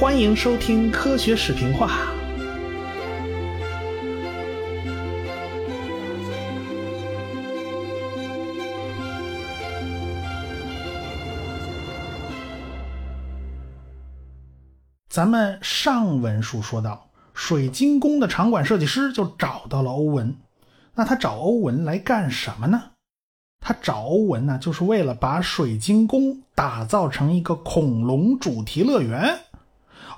欢迎收听科学史评话。咱们上文书说到，水晶宫的场馆设计师就找到了欧文。那他找欧文来干什么呢？他找欧文呢，就是为了把水晶宫打造成一个恐龙主题乐园。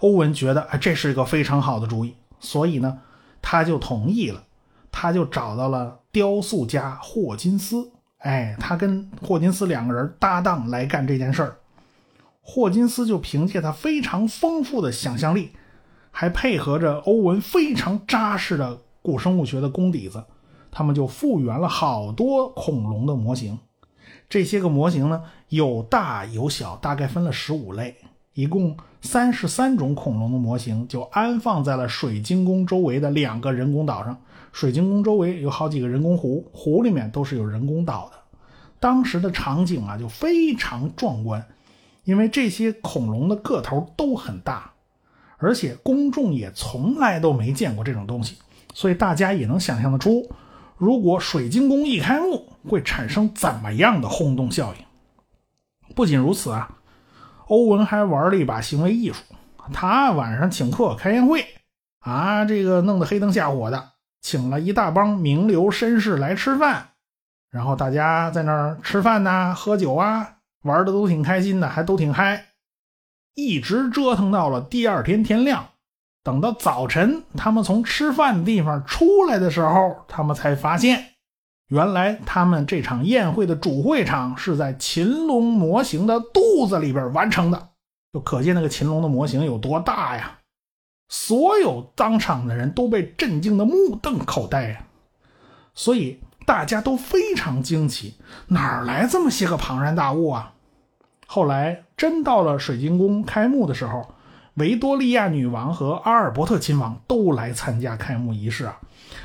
欧文觉得，哎，这是一个非常好的主意，所以呢，他就同意了。他就找到了雕塑家霍金斯，哎，他跟霍金斯两个人搭档来干这件事儿。霍金斯就凭借他非常丰富的想象力，还配合着欧文非常扎实的古生物学的功底子。他们就复原了好多恐龙的模型，这些个模型呢有大有小，大概分了十五类，一共三十三种恐龙的模型就安放在了水晶宫周围的两个人工岛上。水晶宫周围有好几个人工湖，湖里面都是有人工岛的。当时的场景啊就非常壮观，因为这些恐龙的个头都很大，而且公众也从来都没见过这种东西，所以大家也能想象得出。如果水晶宫一开幕，会产生怎么样的轰动效应？不仅如此啊，欧文还玩了一把行为艺术。他晚上请客开宴会，啊，这个弄得黑灯瞎火的，请了一大帮名流绅士来吃饭，然后大家在那儿吃饭呐，喝酒啊，玩的都挺开心的，还都挺嗨，一直折腾到了第二天天亮。等到早晨，他们从吃饭的地方出来的时候，他们才发现，原来他们这场宴会的主会场是在秦龙模型的肚子里边完成的，就可见那个秦龙的模型有多大呀！所有当场的人都被震惊的目瞪口呆呀，所以大家都非常惊奇，哪来这么些个庞然大物啊？后来真到了水晶宫开幕的时候。维多利亚女王和阿尔伯特亲王都来参加开幕仪式啊！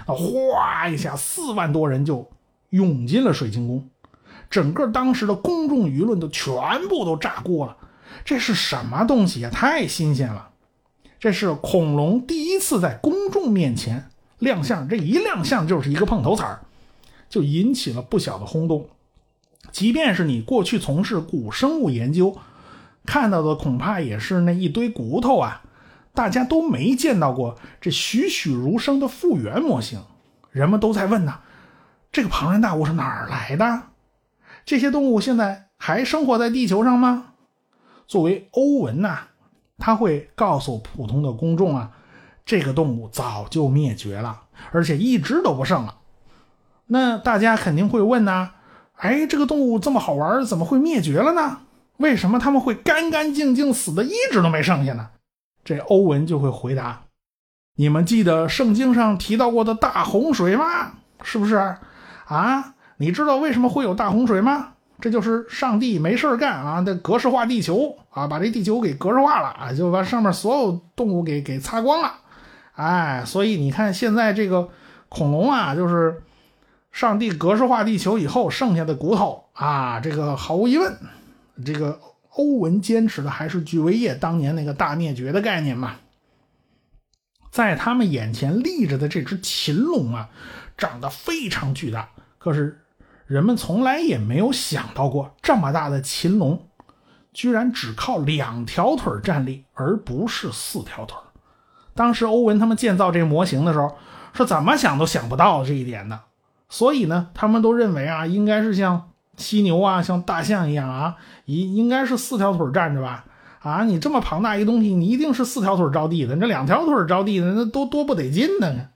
哗一下，四万多人就涌进了水晶宫，整个当时的公众舆论都全部都炸锅了。这是什么东西呀？太新鲜了！这是恐龙第一次在公众面前亮相，这一亮相就是一个碰头彩儿，就引起了不小的轰动。即便是你过去从事古生物研究。看到的恐怕也是那一堆骨头啊！大家都没见到过这栩栩如生的复原模型，人们都在问呐：这个庞然大物是哪儿来的？这些动物现在还生活在地球上吗？作为欧文呐，他会告诉普通的公众啊，这个动物早就灭绝了，而且一只都不剩了。那大家肯定会问呐：哎，这个动物这么好玩，怎么会灭绝了呢？为什么他们会干干净净死的一只都没剩下呢？这欧文就会回答：“你们记得圣经上提到过的大洪水吗？是不是？啊，你知道为什么会有大洪水吗？这就是上帝没事干啊，得格式化地球啊，把这地球给格式化了啊，就把上面所有动物给给擦光了。哎，所以你看现在这个恐龙啊，就是上帝格式化地球以后剩下的骨头啊，这个毫无疑问。”这个欧文坚持的还是巨威业当年那个大灭绝的概念嘛，在他们眼前立着的这只禽龙啊，长得非常巨大，可是人们从来也没有想到过，这么大的禽龙居然只靠两条腿站立，而不是四条腿。当时欧文他们建造这模型的时候，是怎么想都想不到这一点的，所以呢，他们都认为啊，应该是像。犀牛啊，像大象一样啊，应应该是四条腿站着吧？啊，你这么庞大一东西，你一定是四条腿着地的。这两条腿着地的，那多多不得劲呢。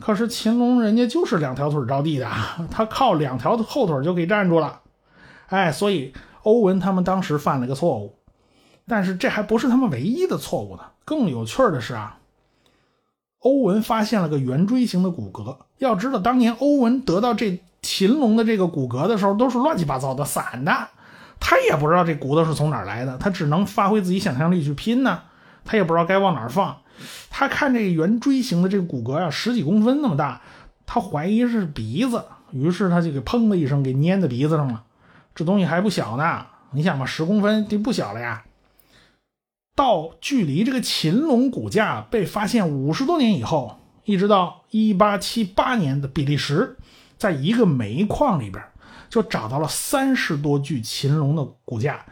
可是秦龙人家就是两条腿着地的，他靠两条后腿就给站住了。哎，所以欧文他们当时犯了个错误，但是这还不是他们唯一的错误呢。更有趣的是啊，欧文发现了个圆锥形的骨骼。要知道，当年欧文得到这。禽龙的这个骨骼的时候都是乱七八糟的散的，他也不知道这骨头是从哪儿来的，他只能发挥自己想象力去拼呢。他也不知道该往哪儿放。他看这个圆锥形的这个骨骼呀，十几公分那么大，他怀疑是鼻子，于是他就给砰的一声给粘在鼻子上了。这东西还不小呢，你想吧，十公分就不小了呀。到距离这个秦龙骨架被发现五十多年以后，一直到一八七八年的比利时，在一个煤矿里边就找到了三十多具秦龙的骨架，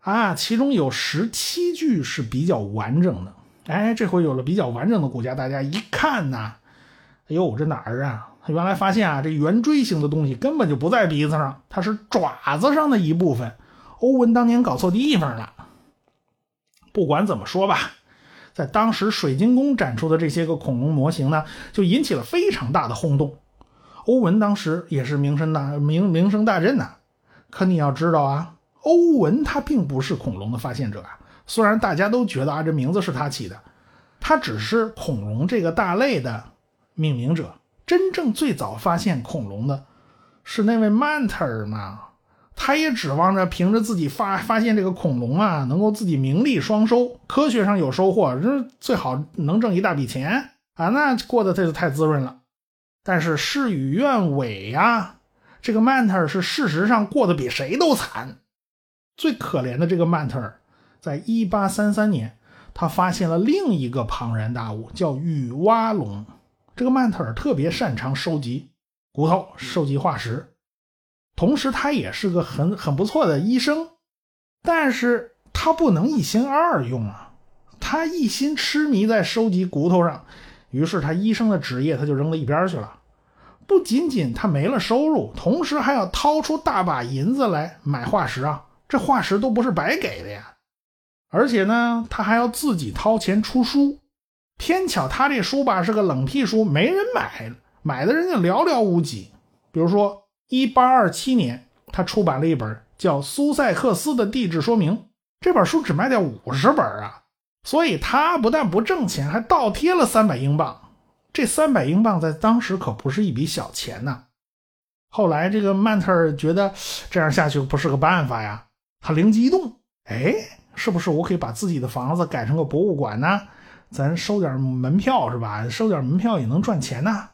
啊，其中有十七具是比较完整的。哎，这回有了比较完整的骨架，大家一看呐，哎呦，这哪儿啊？原来发现啊，这圆锥形的东西根本就不在鼻子上，它是爪子上的一部分。欧文当年搞错地方了。不管怎么说吧，在当时水晶宫展出的这些个恐龙模型呢，就引起了非常大的轰动。欧文当时也是名声大名名声大振呐。可你要知道啊，欧文他并不是恐龙的发现者啊。虽然大家都觉得啊，这名字是他起的，他只是恐龙这个大类的命名者。真正最早发现恐龙的，是那位曼特尔嘛？他也指望着凭着自己发发现这个恐龙啊，能够自己名利双收，科学上有收获，这最好能挣一大笔钱啊！那过得这就太滋润了。但是事与愿违呀，这个曼特尔是事实上过得比谁都惨。最可怜的这个曼特尔，在一八三三年，他发现了另一个庞然大物，叫雨蛙龙。这个曼特尔特别擅长收集骨头、收集化石，同时他也是个很很不错的医生，但是他不能一心二用啊！他一心痴迷在收集骨头上，于是他医生的职业他就扔到一边去了。不仅仅他没了收入，同时还要掏出大把银子来买化石啊！这化石都不是白给的呀！而且呢，他还要自己掏钱出书。偏巧他这书吧是个冷僻书，没人买，买的人就寥寥无几。比如说，一八二七年，他出版了一本叫《苏塞克斯的地质说明》，这本书只卖掉五十本啊，所以他不但不挣钱，还倒贴了三百英镑。这三百英镑在当时可不是一笔小钱呐。后来这个曼特尔觉得这样下去不是个办法呀，他灵机一动，哎，是不是我可以把自己的房子改成个博物馆呢？咱收点门票是吧？收点门票也能赚钱呐。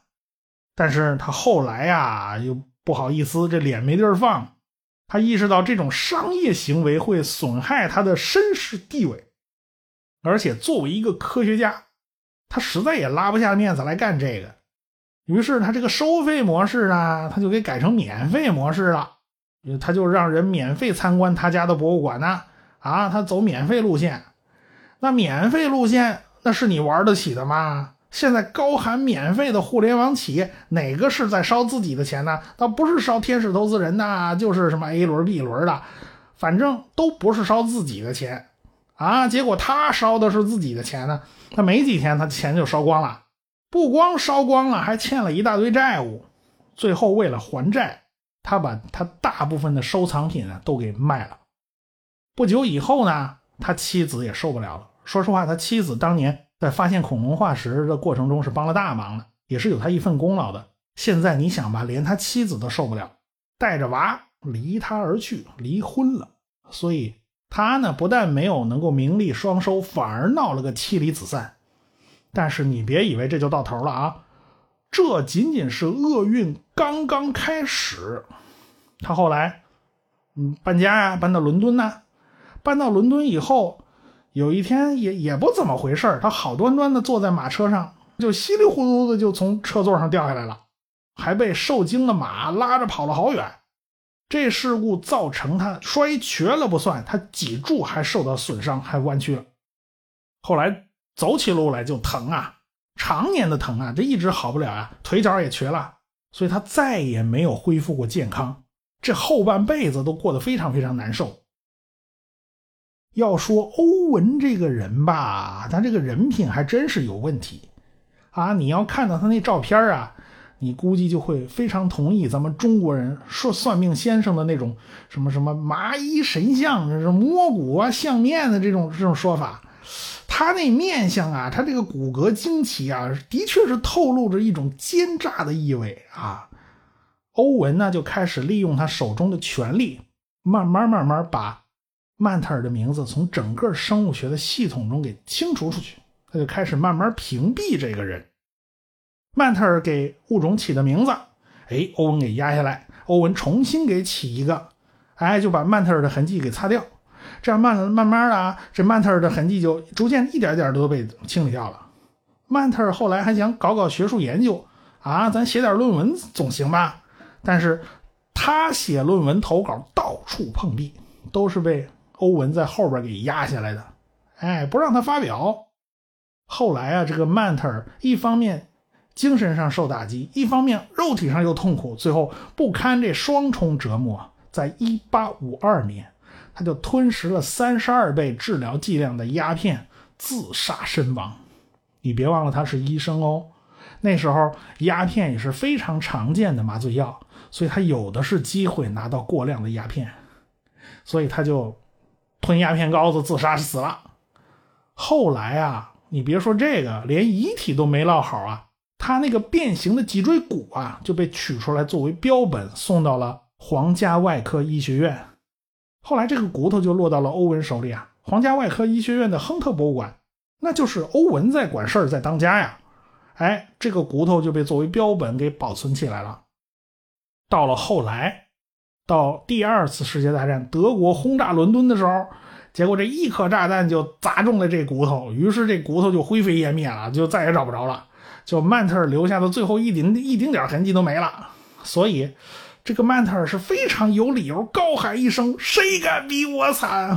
但是他后来呀，又不好意思，这脸没地儿放。他意识到这种商业行为会损害他的绅士地位，而且作为一个科学家，他实在也拉不下面子来干这个。于是他这个收费模式呢，他就给改成免费模式了。他就让人免费参观他家的博物馆呢。啊他走免费路线。那免费路线。那是你玩得起的吗？现在高喊免费的互联网企业，哪个是在烧自己的钱呢？他不是烧天使投资人的，就是什么 A 轮、B 轮的，反正都不是烧自己的钱啊。结果他烧的是自己的钱呢，他没几天，他钱就烧光了，不光烧光了，还欠了一大堆债务。最后为了还债，他把他大部分的收藏品啊都给卖了。不久以后呢，他妻子也受不了了。说实话，他妻子当年在发现恐龙化石的过程中是帮了大忙的，也是有他一份功劳的。现在你想吧，连他妻子都受不了，带着娃离他而去，离婚了。所以他呢，不但没有能够名利双收，反而闹了个妻离子散。但是你别以为这就到头了啊，这仅仅是厄运刚刚开始。他后来，嗯，搬家呀，搬到伦敦呢，搬到伦敦以后。有一天也也不怎么回事他好端端的坐在马车上，就稀里糊涂的就从车座上掉下来了，还被受惊的马拉着跑了好远。这事故造成他摔瘸了不算，他脊柱还受到损伤，还弯曲了。后来走起路来就疼啊，常年的疼啊，这一直好不了啊，腿脚也瘸了，所以他再也没有恢复过健康，这后半辈子都过得非常非常难受。要说欧文这个人吧，他这个人品还真是有问题啊！你要看到他那照片啊，你估计就会非常同意咱们中国人说算命先生的那种什么什么麻衣神相，这是摸骨啊、相面的这种这种说法。他那面相啊，他这个骨骼惊奇啊，的确是透露着一种奸诈的意味啊。欧文呢，就开始利用他手中的权力，慢慢慢慢把。曼特尔的名字从整个生物学的系统中给清除出去，他就开始慢慢屏蔽这个人。曼特尔给物种起的名字，哎，欧文给压下来，欧文重新给起一个，哎，就把曼特尔的痕迹给擦掉。这样慢慢慢的啊，这曼特尔的痕迹就逐渐一点点都被清理掉了。曼特尔后来还想搞搞学术研究啊，咱写点论文总行吧？但是他写论文投稿到处碰壁，都是被欧文在后边给压下来的，哎，不让他发表。后来啊，这个曼特尔一方面精神上受打击，一方面肉体上又痛苦，最后不堪这双重折磨，在一八五二年，他就吞食了三十二倍治疗剂量的鸦片，自杀身亡。你别忘了他是医生哦，那时候鸦片也是非常常见的麻醉药，所以他有的是机会拿到过量的鸦片，所以他就吞鸦片膏子自杀死了。后来啊，你别说这个，连遗体都没落好啊，他那个变形的脊椎骨啊就被取出来作为标本，送到了皇家外科医学院。后来这个骨头就落到了欧文手里啊，皇家外科医学院的亨特博物馆。那就是欧文在管事儿，在当家呀，哎，这个骨头就被作为标本给保存起来了。到了后来，到第二次世界大战，德国轰炸伦敦的时候，结果这一颗炸弹就砸中了这骨头，于是这骨头就灰飞烟灭了，就再也找不着了，就曼特尔留下的最后一丁一丁点痕迹都没了。所以，这个曼特尔是非常有理由高喊一声：“谁敢比我惨？”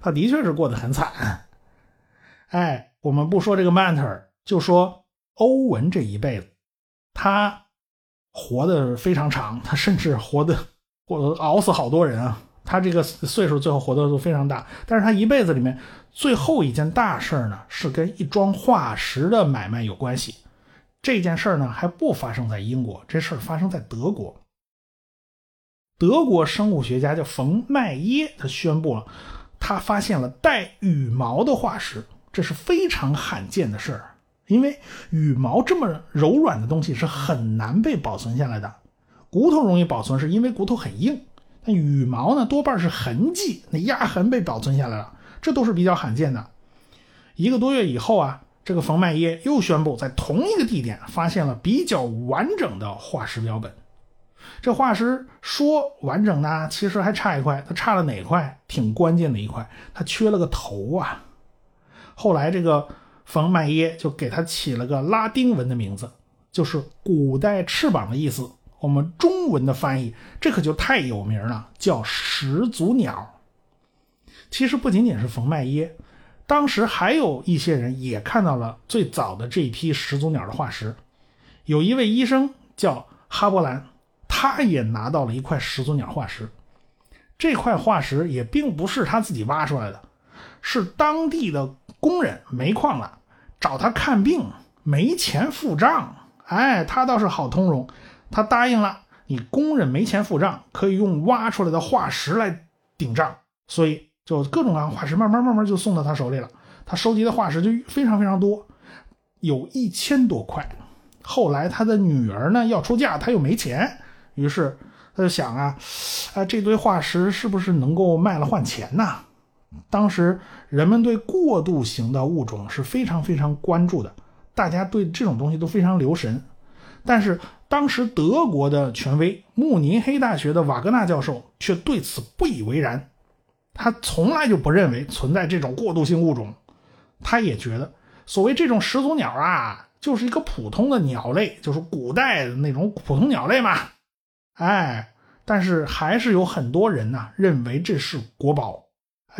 他的确是过得很惨。哎，我们不说这个曼特尔，就说欧文这一辈子，他活得非常长，他甚至活得或者熬死好多人啊。他这个岁数最后活得都非常大，但是他一辈子里面最后一件大事呢，是跟一桩化石的买卖有关系。这件事呢，还不发生在英国，这事儿发生在德国。德国生物学家叫冯麦耶，他宣布了，他发现了带羽毛的化石。这是非常罕见的事儿，因为羽毛这么柔软的东西是很难被保存下来的。骨头容易保存，是因为骨头很硬；但羽毛呢，多半是痕迹，那压痕被保存下来了，这都是比较罕见的。一个多月以后啊，这个冯麦耶又宣布在同一个地点发现了比较完整的化石标本。这化石说完整呢，其实还差一块，它差了哪块？挺关键的一块，它缺了个头啊。后来，这个冯麦耶就给他起了个拉丁文的名字，就是“古代翅膀”的意思。我们中文的翻译，这可就太有名了，叫始祖鸟。其实不仅仅是冯麦耶，当时还有一些人也看到了最早的这一批始祖鸟的化石。有一位医生叫哈伯兰，他也拿到了一块始祖鸟化石。这块化石也并不是他自己挖出来的，是当地的。工人煤矿了，找他看病没钱付账，哎，他倒是好通融，他答应了，你工人没钱付账，可以用挖出来的化石来顶账，所以就各种各样化石慢慢慢慢就送到他手里了。他收集的化石就非常非常多，有一千多块。后来他的女儿呢要出嫁，他又没钱，于是他就想啊，啊这堆化石是不是能够卖了换钱呢？当时人们对过渡型的物种是非常非常关注的，大家对这种东西都非常留神。但是当时德国的权威慕尼黑大学的瓦格纳教授却对此不以为然，他从来就不认为存在这种过渡性物种。他也觉得所谓这种始祖鸟啊，就是一个普通的鸟类，就是古代的那种普通鸟类嘛。哎，但是还是有很多人呢认为这是国宝。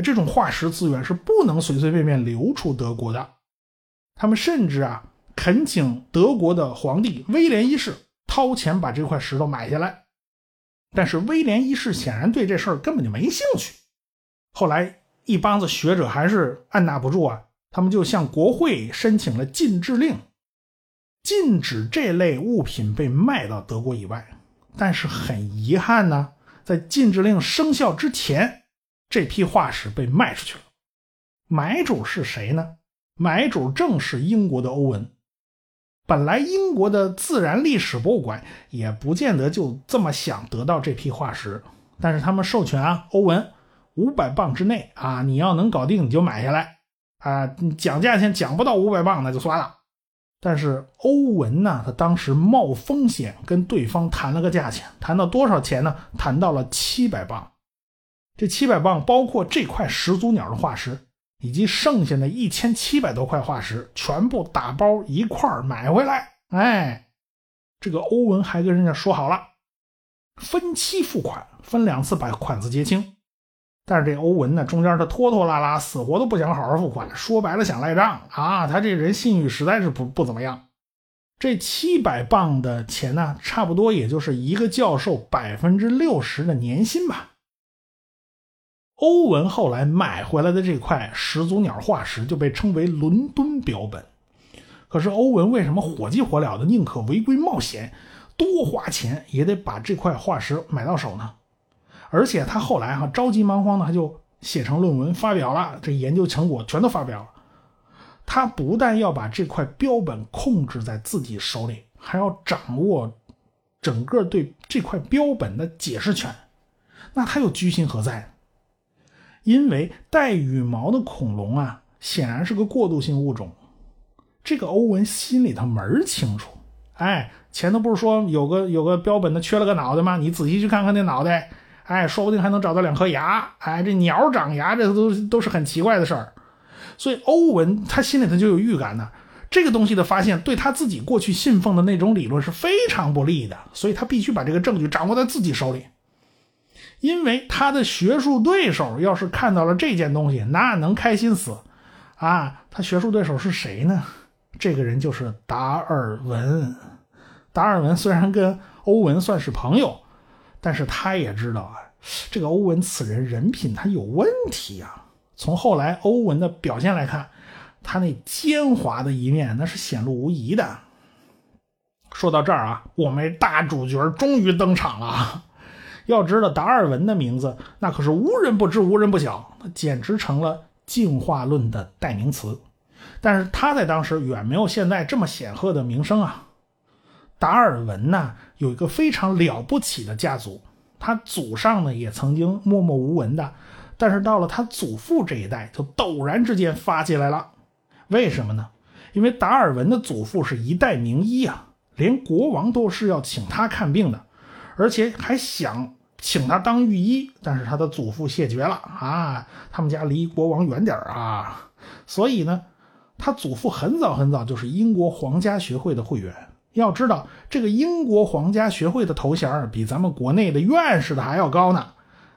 这种化石资源是不能随随便便流出德国的。他们甚至啊，恳请德国的皇帝威廉一世掏钱把这块石头买下来。但是威廉一世显然对这事儿根本就没兴趣。后来一帮子学者还是按捺不住啊，他们就向国会申请了禁制令，禁止这类物品被卖到德国以外。但是很遗憾呢，在禁制令生效之前。这批化石被卖出去了，买主是谁呢？买主正是英国的欧文。本来英国的自然历史博物馆也不见得就这么想得到这批化石，但是他们授权啊，欧文五百磅之内啊，你要能搞定你就买下来啊，你讲价钱讲不到五百磅那就算了。但是欧文呢，他当时冒风险跟对方谈了个价钱，谈到多少钱呢？谈到了七百磅。这七百磅包括这块始祖鸟的化石，以及剩下的一千七百多块化石，全部打包一块买回来。哎，这个欧文还跟人家说好了，分期付款，分两次把款子结清。但是这欧文呢，中间他拖拖拉拉，死活都不想好好付款，说白了想赖账啊！他这人信誉实在是不不怎么样。这七百磅的钱呢，差不多也就是一个教授百分之六十的年薪吧。欧文后来买回来的这块始祖鸟化石就被称为伦敦标本。可是欧文为什么火急火燎的宁可违规冒险，多花钱也得把这块化石买到手呢？而且他后来哈着急忙慌的，他就写成论文发表了，这研究成果全都发表了。他不但要把这块标本控制在自己手里，还要掌握整个对这块标本的解释权。那他又居心何在？因为带羽毛的恐龙啊，显然是个过渡性物种。这个欧文心里头门儿清楚。哎，前头不是说有个有个标本的缺了个脑袋吗？你仔细去看看那脑袋，哎，说不定还能找到两颗牙。哎，这鸟长牙，这都都是很奇怪的事儿。所以欧文他心里头就有预感呢，这个东西的发现对他自己过去信奉的那种理论是非常不利的，所以他必须把这个证据掌握在自己手里。因为他的学术对手要是看到了这件东西，那能开心死啊！他学术对手是谁呢？这个人就是达尔文。达尔文虽然跟欧文算是朋友，但是他也知道啊，这个欧文此人人品他有问题啊。从后来欧文的表现来看，他那奸猾的一面那是显露无疑的。说到这儿啊，我们大主角终于登场了。要知道达尔文的名字，那可是无人不知、无人不晓，那简直成了进化论的代名词。但是他在当时远没有现在这么显赫的名声啊。达尔文呢，有一个非常了不起的家族，他祖上呢也曾经默默无闻的。但是到了他祖父这一代，就陡然之间发起来了。为什么呢？因为达尔文的祖父是一代名医啊，连国王都是要请他看病的，而且还想请他当御医。但是他的祖父谢绝了啊，他们家离国王远点啊。所以呢，他祖父很早很早就是英国皇家学会的会员。要知道，这个英国皇家学会的头衔比咱们国内的院士的还要高呢。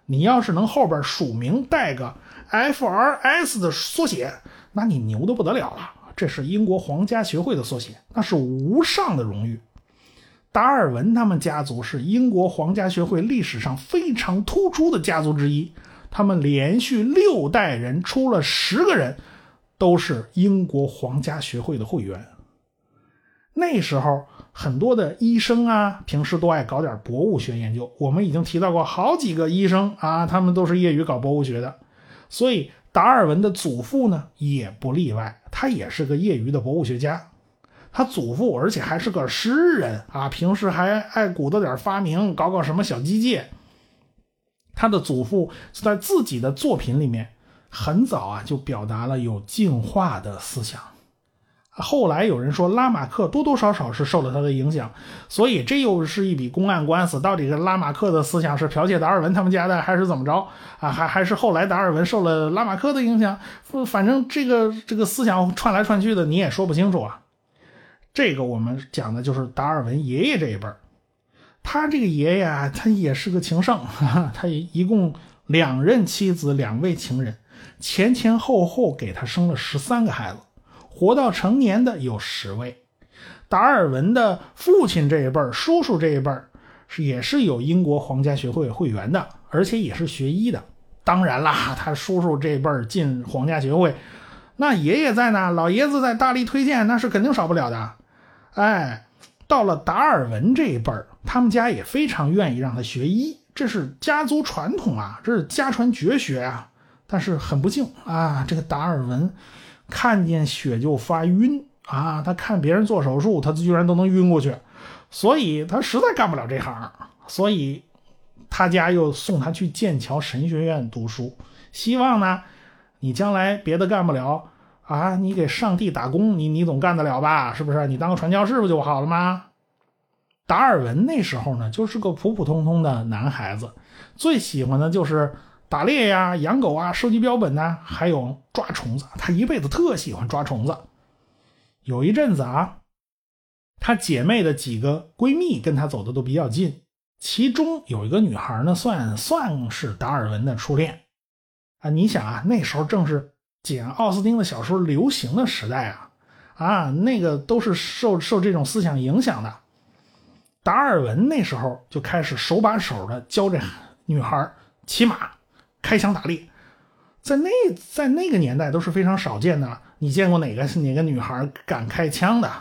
你要是能后边署名带个 FRS 的缩写，那你牛的不得了了。这是英国皇家学会的缩写，那是无上的荣誉。达尔文他们家族是英国皇家学会历史上非常突出的家族之一，他们连续六代人出了十个人，都是英国皇家学会的会员。那时候。很多的医生啊，平时都爱搞点博物学研究。我们已经提到过好几个医生啊，他们都是业余搞博物学的。所以达尔文的祖父呢，也不例外，他也是个业余的博物学家。他祖父而且还是个诗人啊，平时还爱鼓捣点发明，搞搞什么小机械。他的祖父在自己的作品里面，很早啊就表达了有进化的思想。后来有人说拉马克多多少少是受了他的影响，所以这又是一笔公案官司。到底是拉马克的思想是剽窃达尔文他们家的，还是怎么着啊？还还是后来达尔文受了拉马克的影响？反正这个这个思想串来串去的，你也说不清楚啊。这个我们讲的就是达尔文爷爷这一辈他这个爷爷啊，他也是个情圣，哈 哈他一共两任妻子，两位情人，前前后后给他生了十三个孩子。活到成年的有十位，达尔文的父亲这一辈儿、叔叔这一辈儿是也是有英国皇家学会会员的，而且也是学医的。当然啦，他叔叔这辈儿进皇家学会，那爷爷在呢，老爷子在大力推荐，那是肯定少不了的。哎，到了达尔文这一辈儿，他们家也非常愿意让他学医，这是家族传统啊，这是家传绝学啊。但是很不幸啊，这个达尔文。看见血就发晕啊！他看别人做手术，他居然都能晕过去，所以他实在干不了这行。所以他家又送他去剑桥神学院读书，希望呢，你将来别的干不了啊，你给上帝打工，你你总干得了吧？是不是？你当个传教士不就好了吗？达尔文那时候呢，就是个普普通通的男孩子，最喜欢的就是。打猎呀、养狗啊、收集标本呐，还有抓虫子。他一辈子特喜欢抓虫子。有一阵子啊，她姐妹的几个闺蜜跟她走的都比较近，其中有一个女孩呢，算算是达尔文的初恋啊。你想啊，那时候正是简·奥斯汀的小说流行的时代啊，啊，那个都是受受这种思想影响的。达尔文那时候就开始手把手的教这女孩骑马、开枪打猎，在那在那个年代都是非常少见的。你见过哪个哪个女孩敢开枪的？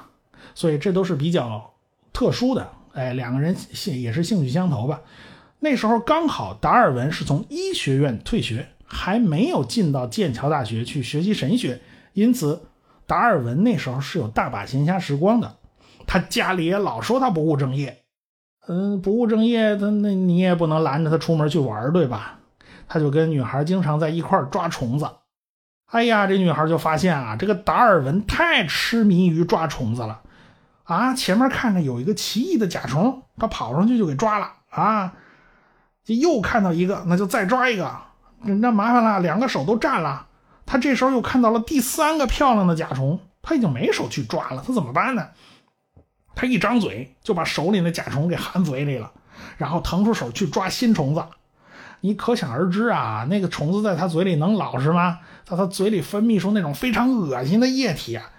所以这都是比较特殊的。哎，两个人兴也是兴趣相投吧。那时候刚好达尔文是从医学院退学，还没有进到剑桥大学去学习神学，因此达尔文那时候是有大把闲暇时光的。他家里也老说他不务正业，嗯，不务正业，他那你也不能拦着他出门去玩，对吧？他就跟女孩经常在一块抓虫子。哎呀，这女孩就发现啊，这个达尔文太痴迷于抓虫子了啊！前面看着有一个奇异的甲虫，他跑上去就给抓了啊！就又看到一个，那就再抓一个，那麻烦了，两个手都占了。他这时候又看到了第三个漂亮的甲虫，他已经没手去抓了，他怎么办呢？他一张嘴就把手里的甲虫给含嘴里了，然后腾出手去抓新虫子。你可想而知啊，那个虫子在他嘴里能老实吗？在他嘴里分泌出那种非常恶心的液体啊！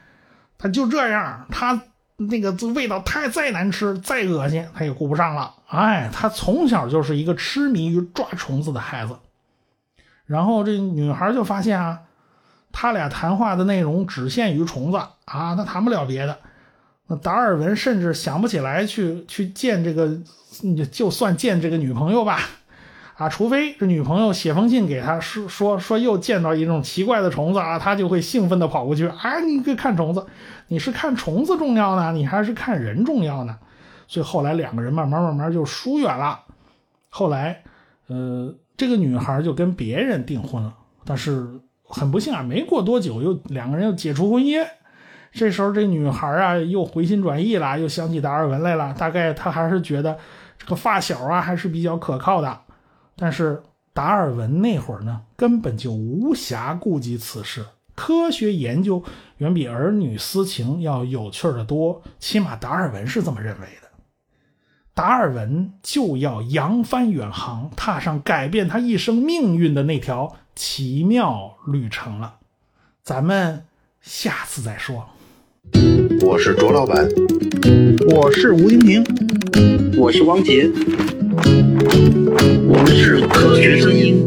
他就这样，他那个味道太再难吃、再恶心，他也顾不上了。哎，他从小就是一个痴迷于抓虫子的孩子。然后这女孩就发现啊，他俩谈话的内容只限于虫子啊，他谈不了别的。那达尔文甚至想不起来去去见这个，就算见这个女朋友吧，啊，除非这女朋友写封信给他，说说说又见到一种奇怪的虫子啊，他就会兴奋的跑过去，啊，你可看虫子，你是看虫子重要呢，你还是看人重要呢？所以后来两个人慢慢慢慢就疏远了。后来，呃，这个女孩就跟别人订婚了，但是很不幸啊，没过多久又两个人又解除婚约。这时候，这女孩啊又回心转意了，又想起达尔文来了。大概她还是觉得这个发小啊还是比较可靠的。但是达尔文那会儿呢，根本就无暇顾及此事。科学研究远比儿女私情要有趣的多，起码达尔文是这么认为的。达尔文就要扬帆远航，踏上改变他一生命运的那条奇妙旅程了。咱们下次再说。我是卓老板，我是吴京平，我是汪杰，我们是科学声音。